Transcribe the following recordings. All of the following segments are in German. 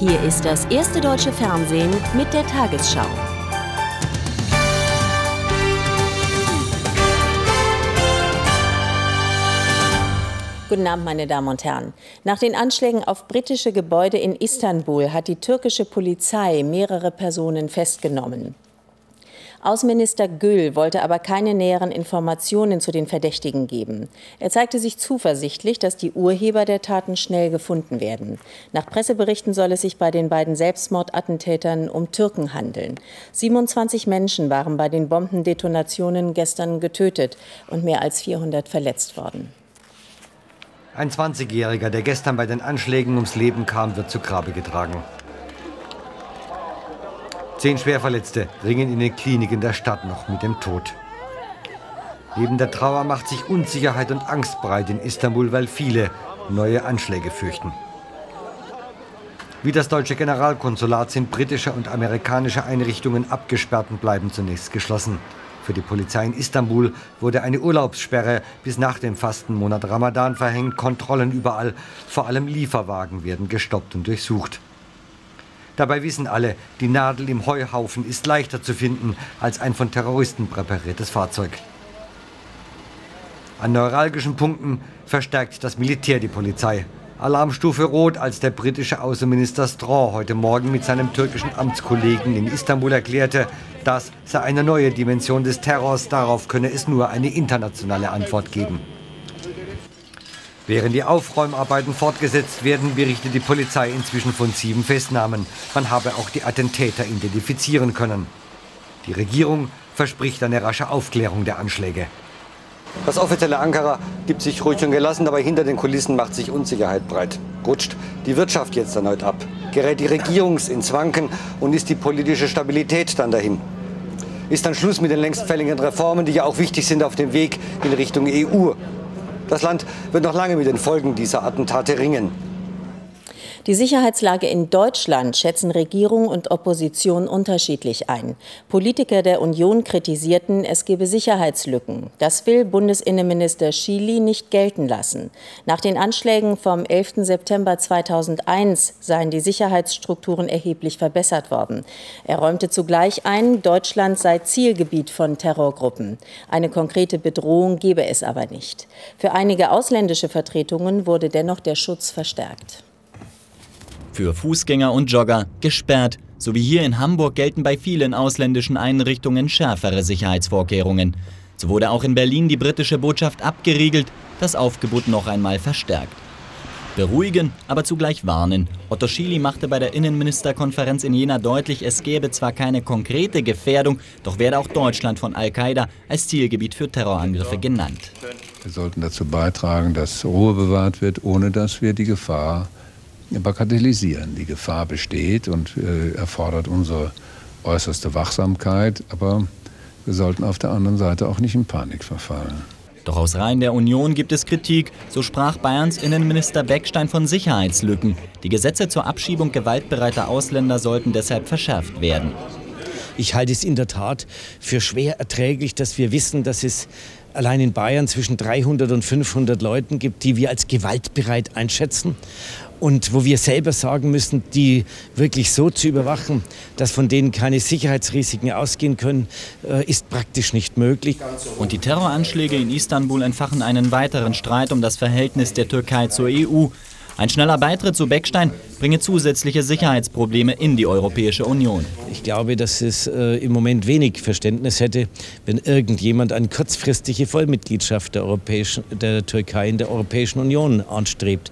Hier ist das erste deutsche Fernsehen mit der Tagesschau. Guten Abend, meine Damen und Herren. Nach den Anschlägen auf britische Gebäude in Istanbul hat die türkische Polizei mehrere Personen festgenommen. Außenminister Gül wollte aber keine näheren Informationen zu den Verdächtigen geben. Er zeigte sich zuversichtlich, dass die Urheber der Taten schnell gefunden werden. Nach Presseberichten soll es sich bei den beiden Selbstmordattentätern um Türken handeln. 27 Menschen waren bei den Bombendetonationen gestern getötet und mehr als 400 verletzt worden. Ein 20-Jähriger, der gestern bei den Anschlägen ums Leben kam, wird zu Grabe getragen. Zehn Schwerverletzte ringen in den Kliniken der Stadt noch mit dem Tod. Neben der Trauer macht sich Unsicherheit und Angst breit in Istanbul, weil viele neue Anschläge fürchten. Wie das deutsche Generalkonsulat sind britische und amerikanische Einrichtungen abgesperrt und bleiben zunächst geschlossen. Für die Polizei in Istanbul wurde eine Urlaubssperre bis nach dem Fastenmonat Ramadan verhängt. Kontrollen überall, vor allem Lieferwagen werden gestoppt und durchsucht. Dabei wissen alle, die Nadel im Heuhaufen ist leichter zu finden als ein von Terroristen präpariertes Fahrzeug. An neuralgischen Punkten verstärkt das Militär die Polizei. Alarmstufe Rot, als der britische Außenminister Straw heute Morgen mit seinem türkischen Amtskollegen in Istanbul erklärte, das sei eine neue Dimension des Terrors, darauf könne es nur eine internationale Antwort geben. Während die Aufräumarbeiten fortgesetzt werden, berichtet die Polizei inzwischen von sieben Festnahmen. Man habe auch die Attentäter identifizieren können. Die Regierung verspricht eine rasche Aufklärung der Anschläge. Das offizielle Ankara gibt sich ruhig und gelassen, aber hinter den Kulissen macht sich Unsicherheit breit. Rutscht die Wirtschaft jetzt erneut ab? Gerät die Regierung ins Wanken und ist die politische Stabilität dann dahin? Ist dann Schluss mit den längst fälligen Reformen, die ja auch wichtig sind auf dem Weg in Richtung EU? Das Land wird noch lange mit den Folgen dieser Attentate ringen. Die Sicherheitslage in Deutschland schätzen Regierung und Opposition unterschiedlich ein. Politiker der Union kritisierten, es gebe Sicherheitslücken. Das will Bundesinnenminister Schily nicht gelten lassen. Nach den Anschlägen vom 11. September 2001 seien die Sicherheitsstrukturen erheblich verbessert worden. Er räumte zugleich ein, Deutschland sei Zielgebiet von Terrorgruppen. Eine konkrete Bedrohung gebe es aber nicht. Für einige ausländische Vertretungen wurde dennoch der Schutz verstärkt für Fußgänger und Jogger gesperrt. So wie hier in Hamburg gelten bei vielen ausländischen Einrichtungen schärfere Sicherheitsvorkehrungen. So wurde auch in Berlin die britische Botschaft abgeriegelt, das Aufgebot noch einmal verstärkt. Beruhigen, aber zugleich warnen. Otto Schily machte bei der Innenministerkonferenz in Jena deutlich, es gäbe zwar keine konkrete Gefährdung, doch werde auch Deutschland von Al-Qaida als Zielgebiet für Terrorangriffe genannt. Wir sollten dazu beitragen, dass Ruhe bewahrt wird, ohne dass wir die Gefahr bagatellisieren. Die Gefahr besteht und äh, erfordert unsere äußerste Wachsamkeit, aber wir sollten auf der anderen Seite auch nicht in Panik verfallen. Doch aus Reihen der Union gibt es Kritik. So sprach Bayerns Innenminister Beckstein von Sicherheitslücken. Die Gesetze zur Abschiebung gewaltbereiter Ausländer sollten deshalb verschärft werden. Ich halte es in der Tat für schwer erträglich, dass wir wissen, dass es allein in Bayern zwischen 300 und 500 Leuten gibt, die wir als gewaltbereit einschätzen und wo wir selber sagen müssen, die wirklich so zu überwachen, dass von denen keine Sicherheitsrisiken ausgehen können, äh, ist praktisch nicht möglich. Und die Terroranschläge in Istanbul entfachen einen weiteren Streit um das Verhältnis der Türkei zur EU. Ein schneller Beitritt zu Beckstein bringe zusätzliche Sicherheitsprobleme in die Europäische Union. Ich glaube, dass es äh, im Moment wenig Verständnis hätte, wenn irgendjemand eine kurzfristige Vollmitgliedschaft der, Europäischen, der Türkei in der Europäischen Union anstrebt.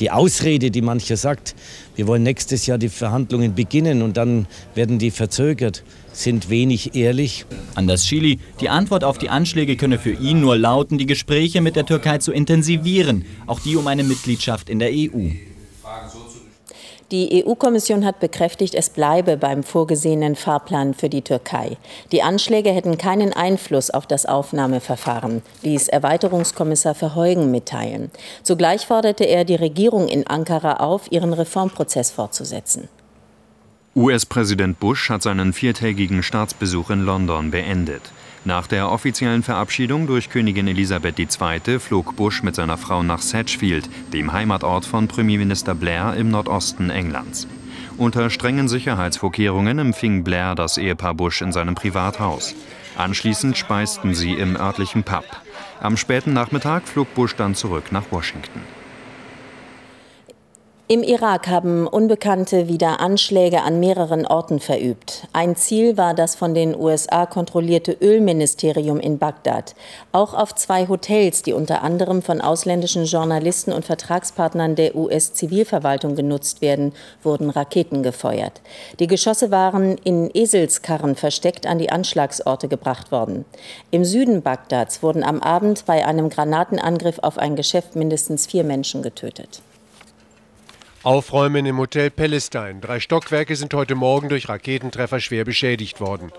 Die Ausrede, die mancher sagt, wir wollen nächstes Jahr die Verhandlungen beginnen und dann werden die verzögert, sind wenig ehrlich. Anders Chili, die Antwort auf die Anschläge könne für ihn nur lauten, die Gespräche mit der Türkei zu intensivieren, auch die um eine Mitgliedschaft in der EU. Die EU-Kommission hat bekräftigt, es bleibe beim vorgesehenen Fahrplan für die Türkei. Die Anschläge hätten keinen Einfluss auf das Aufnahmeverfahren, ließ Erweiterungskommissar Verheugen mitteilen. Zugleich forderte er die Regierung in Ankara auf, ihren Reformprozess fortzusetzen. US-Präsident Bush hat seinen viertägigen Staatsbesuch in London beendet. Nach der offiziellen Verabschiedung durch Königin Elisabeth II. flog Bush mit seiner Frau nach Sedgefield, dem Heimatort von Premierminister Blair im Nordosten Englands. Unter strengen Sicherheitsvorkehrungen empfing Blair das Ehepaar Bush in seinem Privathaus. Anschließend speisten sie im örtlichen Pub. Am späten Nachmittag flog Bush dann zurück nach Washington. Im Irak haben Unbekannte wieder Anschläge an mehreren Orten verübt. Ein Ziel war das von den USA kontrollierte Ölministerium in Bagdad. Auch auf zwei Hotels, die unter anderem von ausländischen Journalisten und Vertragspartnern der US-Zivilverwaltung genutzt werden, wurden Raketen gefeuert. Die Geschosse waren in Eselskarren versteckt an die Anschlagsorte gebracht worden. Im Süden Bagdads wurden am Abend bei einem Granatenangriff auf ein Geschäft mindestens vier Menschen getötet. Aufräumen im Hotel Palestine. Drei Stockwerke sind heute Morgen durch Raketentreffer schwer beschädigt worden.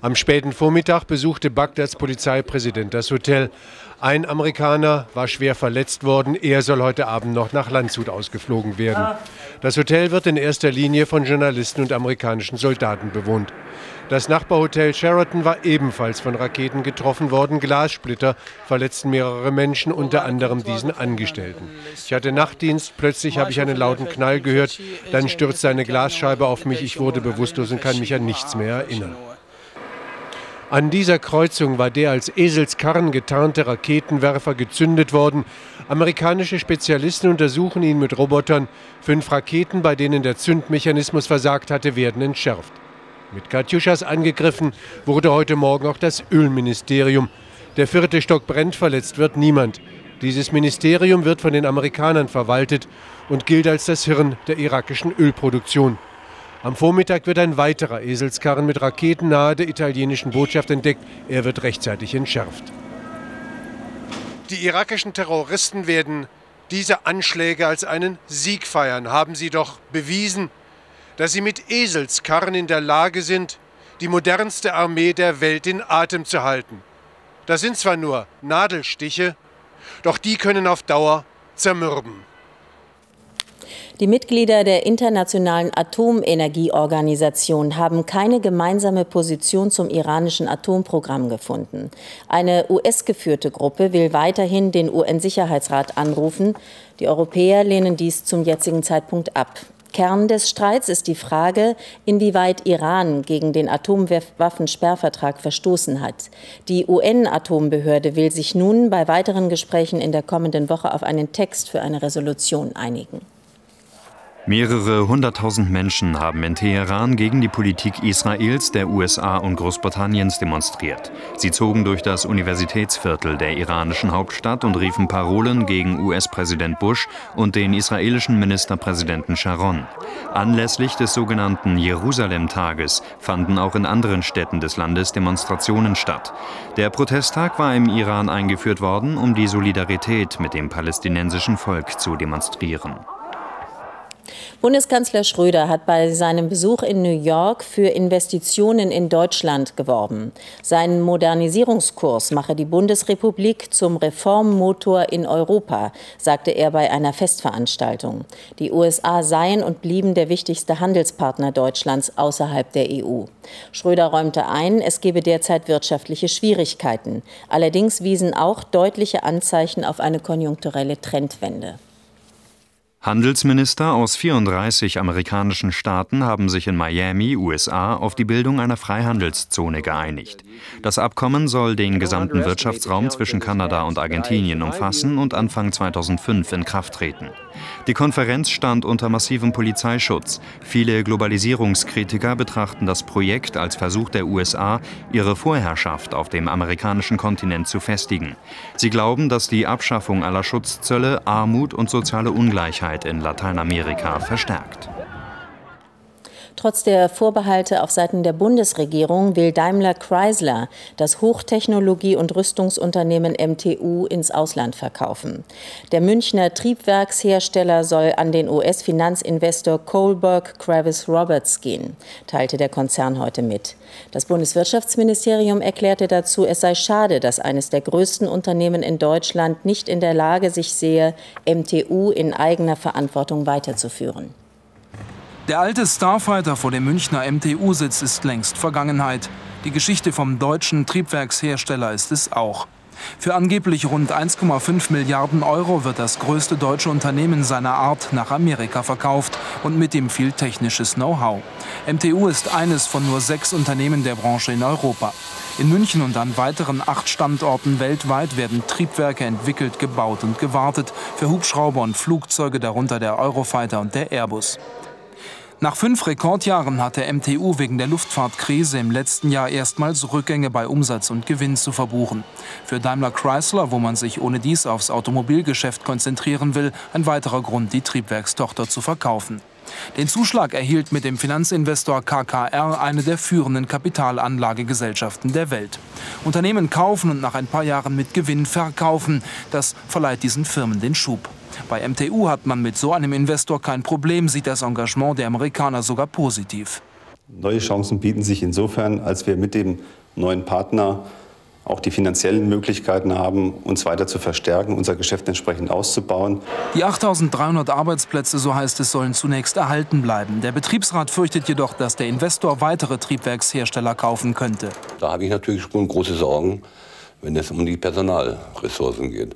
Am späten Vormittag besuchte Bagdads Polizeipräsident das Hotel. Ein Amerikaner war schwer verletzt worden. Er soll heute Abend noch nach Landshut ausgeflogen werden. Das Hotel wird in erster Linie von Journalisten und amerikanischen Soldaten bewohnt. Das Nachbarhotel Sheraton war ebenfalls von Raketen getroffen worden. Glassplitter verletzten mehrere Menschen, unter anderem diesen Angestellten. Ich hatte Nachtdienst, plötzlich habe ich einen lauten Knall gehört, dann stürzte eine Glasscheibe auf mich, ich wurde bewusstlos und kann mich an nichts mehr erinnern. An dieser Kreuzung war der als Eselskarren getarnte Raketenwerfer gezündet worden. Amerikanische Spezialisten untersuchen ihn mit Robotern. Fünf Raketen, bei denen der Zündmechanismus versagt hatte, werden entschärft. Mit Katjuschas angegriffen wurde heute Morgen auch das Ölministerium. Der vierte Stock brennt, verletzt wird niemand. Dieses Ministerium wird von den Amerikanern verwaltet und gilt als das Hirn der irakischen Ölproduktion. Am Vormittag wird ein weiterer Eselskarren mit Raketen nahe der italienischen Botschaft entdeckt. Er wird rechtzeitig entschärft. Die irakischen Terroristen werden diese Anschläge als einen Sieg feiern, haben sie doch bewiesen dass sie mit Eselskarren in der Lage sind, die modernste Armee der Welt in Atem zu halten. Das sind zwar nur Nadelstiche, doch die können auf Dauer zermürben. Die Mitglieder der Internationalen Atomenergieorganisation haben keine gemeinsame Position zum iranischen Atomprogramm gefunden. Eine US-geführte Gruppe will weiterhin den UN-Sicherheitsrat anrufen. Die Europäer lehnen dies zum jetzigen Zeitpunkt ab. Kern des Streits ist die Frage, inwieweit Iran gegen den Atomwaffensperrvertrag verstoßen hat. Die UN-Atombehörde will sich nun bei weiteren Gesprächen in der kommenden Woche auf einen Text für eine Resolution einigen. Mehrere hunderttausend Menschen haben in Teheran gegen die Politik Israels, der USA und Großbritanniens demonstriert. Sie zogen durch das Universitätsviertel der iranischen Hauptstadt und riefen Parolen gegen US-Präsident Bush und den israelischen Ministerpräsidenten Sharon. Anlässlich des sogenannten Jerusalem-Tages fanden auch in anderen Städten des Landes Demonstrationen statt. Der Protesttag war im Iran eingeführt worden, um die Solidarität mit dem palästinensischen Volk zu demonstrieren. Bundeskanzler Schröder hat bei seinem Besuch in New York für Investitionen in Deutschland geworben. Sein Modernisierungskurs mache die Bundesrepublik zum Reformmotor in Europa, sagte er bei einer Festveranstaltung. Die USA seien und blieben der wichtigste Handelspartner Deutschlands außerhalb der EU. Schröder räumte ein, es gebe derzeit wirtschaftliche Schwierigkeiten. Allerdings wiesen auch deutliche Anzeichen auf eine konjunkturelle Trendwende. Handelsminister aus 34 amerikanischen Staaten haben sich in Miami, USA, auf die Bildung einer Freihandelszone geeinigt. Das Abkommen soll den gesamten Wirtschaftsraum zwischen Kanada und Argentinien umfassen und Anfang 2005 in Kraft treten. Die Konferenz stand unter massivem Polizeischutz. Viele Globalisierungskritiker betrachten das Projekt als Versuch der USA, ihre Vorherrschaft auf dem amerikanischen Kontinent zu festigen. Sie glauben, dass die Abschaffung aller Schutzzölle Armut und soziale Ungleichheit Unsicherheit in Lateinamerika verstärkt. Trotz der Vorbehalte auf Seiten der Bundesregierung will Daimler Chrysler das Hochtechnologie- und Rüstungsunternehmen MTU ins Ausland verkaufen. Der Münchner Triebwerkshersteller soll an den US-Finanzinvestor Kohlberg Kravis Roberts gehen, teilte der Konzern heute mit. Das Bundeswirtschaftsministerium erklärte dazu, es sei schade, dass eines der größten Unternehmen in Deutschland nicht in der Lage sich sehe, MTU in eigener Verantwortung weiterzuführen. Der alte Starfighter vor dem Münchner MTU-Sitz ist längst Vergangenheit. Die Geschichte vom deutschen Triebwerkshersteller ist es auch. Für angeblich rund 1,5 Milliarden Euro wird das größte deutsche Unternehmen seiner Art nach Amerika verkauft und mit ihm viel technisches Know-how. MTU ist eines von nur sechs Unternehmen der Branche in Europa. In München und an weiteren acht Standorten weltweit werden Triebwerke entwickelt, gebaut und gewartet für Hubschrauber und Flugzeuge, darunter der Eurofighter und der Airbus. Nach fünf Rekordjahren hat der MTU wegen der Luftfahrtkrise im letzten Jahr erstmals Rückgänge bei Umsatz und Gewinn zu verbuchen. Für Daimler Chrysler, wo man sich ohne dies aufs Automobilgeschäft konzentrieren will, ein weiterer Grund, die Triebwerkstochter zu verkaufen. Den Zuschlag erhielt mit dem Finanzinvestor KKR eine der führenden Kapitalanlagegesellschaften der Welt. Unternehmen kaufen und nach ein paar Jahren mit Gewinn verkaufen. Das verleiht diesen Firmen den Schub. Bei MTU hat man mit so einem Investor kein Problem, sieht das Engagement der Amerikaner sogar positiv. Neue Chancen bieten sich insofern, als wir mit dem neuen Partner auch die finanziellen Möglichkeiten haben, uns weiter zu verstärken, unser Geschäft entsprechend auszubauen. Die 8300 Arbeitsplätze, so heißt es, sollen zunächst erhalten bleiben. Der Betriebsrat fürchtet jedoch, dass der Investor weitere Triebwerkshersteller kaufen könnte. Da habe ich natürlich schon große Sorgen, wenn es um die Personalressourcen geht.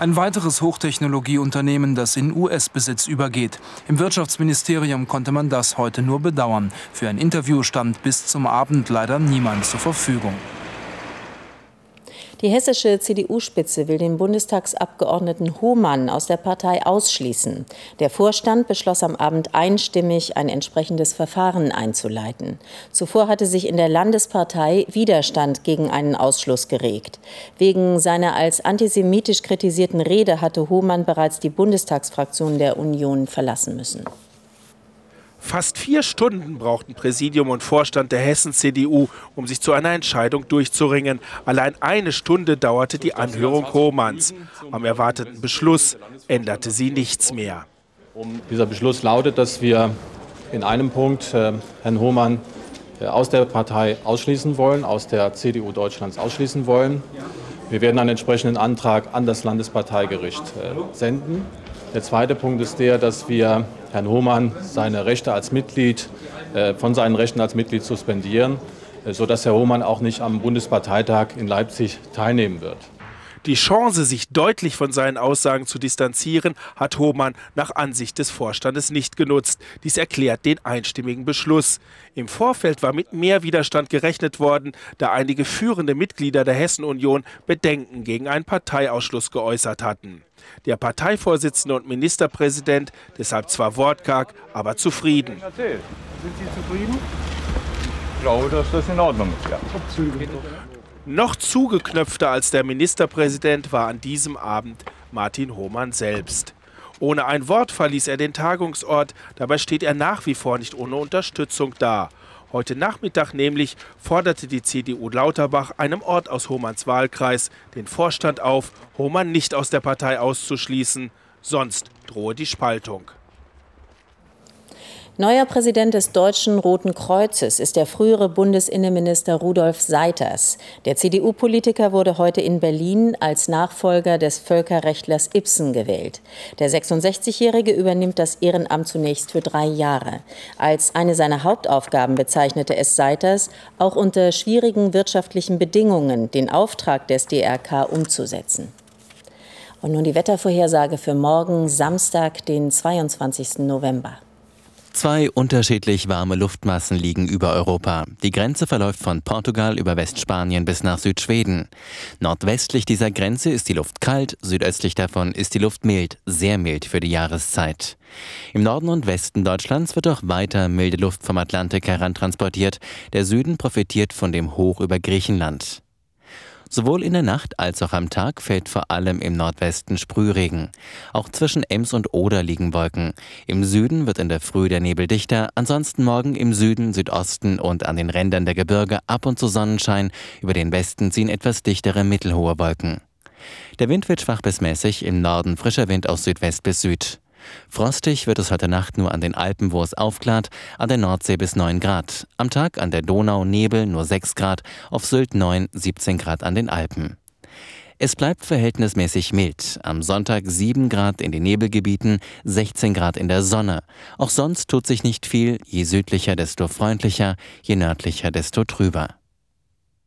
Ein weiteres Hochtechnologieunternehmen, das in US-Besitz übergeht. Im Wirtschaftsministerium konnte man das heute nur bedauern. Für ein Interview stand bis zum Abend leider niemand zur Verfügung. Die hessische CDU-Spitze will den Bundestagsabgeordneten Hohmann aus der Partei ausschließen. Der Vorstand beschloss am Abend einstimmig, ein entsprechendes Verfahren einzuleiten. Zuvor hatte sich in der Landespartei Widerstand gegen einen Ausschluss geregt. Wegen seiner als antisemitisch kritisierten Rede hatte Hohmann bereits die Bundestagsfraktion der Union verlassen müssen. Fast vier Stunden brauchten Präsidium und Vorstand der Hessen-CDU, um sich zu einer Entscheidung durchzuringen. Allein eine Stunde dauerte die Anhörung Hohmanns. Am erwarteten Beschluss änderte sie nichts mehr. Dieser Beschluss lautet, dass wir in einem Punkt äh, Herrn Hohmann äh, aus der Partei ausschließen wollen, aus der CDU Deutschlands ausschließen wollen. Wir werden einen entsprechenden Antrag an das Landesparteigericht äh, senden. Der zweite Punkt ist der, dass wir Herrn Hohmann seine Rechte als Mitglied, äh, von seinen Rechten als Mitglied suspendieren, äh, sodass Herr Hohmann auch nicht am Bundesparteitag in Leipzig teilnehmen wird. Die Chance, sich deutlich von seinen Aussagen zu distanzieren, hat Hohmann nach Ansicht des Vorstandes nicht genutzt. Dies erklärt den einstimmigen Beschluss. Im Vorfeld war mit mehr Widerstand gerechnet worden, da einige führende Mitglieder der Hessen-Union Bedenken gegen einen Parteiausschluss geäußert hatten. Der Parteivorsitzende und Ministerpräsident deshalb zwar wortkarg, aber zufrieden. Sind Sie zufrieden? Ich glaube, dass das in Ordnung ist. Ja. Noch zugeknöpfter als der Ministerpräsident war an diesem Abend Martin Hohmann selbst. Ohne ein Wort verließ er den Tagungsort, dabei steht er nach wie vor nicht ohne Unterstützung da. Heute Nachmittag nämlich forderte die CDU Lauterbach einem Ort aus Hohmanns Wahlkreis den Vorstand auf, Hohmann nicht aus der Partei auszuschließen, sonst drohe die Spaltung. Neuer Präsident des Deutschen Roten Kreuzes ist der frühere Bundesinnenminister Rudolf Seiters. Der CDU-Politiker wurde heute in Berlin als Nachfolger des Völkerrechtlers Ibsen gewählt. Der 66-Jährige übernimmt das Ehrenamt zunächst für drei Jahre. Als eine seiner Hauptaufgaben bezeichnete es Seiters, auch unter schwierigen wirtschaftlichen Bedingungen den Auftrag des DRK umzusetzen. Und nun die Wettervorhersage für morgen, Samstag, den 22. November. Zwei unterschiedlich warme Luftmassen liegen über Europa. Die Grenze verläuft von Portugal über Westspanien bis nach Südschweden. Nordwestlich dieser Grenze ist die Luft kalt, südöstlich davon ist die Luft mild, sehr mild für die Jahreszeit. Im Norden und Westen Deutschlands wird auch weiter milde Luft vom Atlantik herantransportiert. Der Süden profitiert von dem Hoch über Griechenland. Sowohl in der Nacht als auch am Tag fällt vor allem im Nordwesten Sprühregen. Auch zwischen Ems und Oder liegen Wolken. Im Süden wird in der Früh der Nebel dichter, ansonsten morgen im Süden, Südosten und an den Rändern der Gebirge ab und zu Sonnenschein, über den Westen ziehen etwas dichtere mittelhohe Wolken. Der Wind wird schwach bis mäßig, im Norden frischer Wind aus Südwest bis Süd. Frostig wird es heute Nacht nur an den Alpen, wo es aufklart, an der Nordsee bis 9 Grad. Am Tag an der Donau Nebel nur 6 Grad, auf Sylt 9, 17 Grad an den Alpen. Es bleibt verhältnismäßig mild. Am Sonntag 7 Grad in den Nebelgebieten, 16 Grad in der Sonne. Auch sonst tut sich nicht viel. Je südlicher, desto freundlicher, je nördlicher, desto trüber.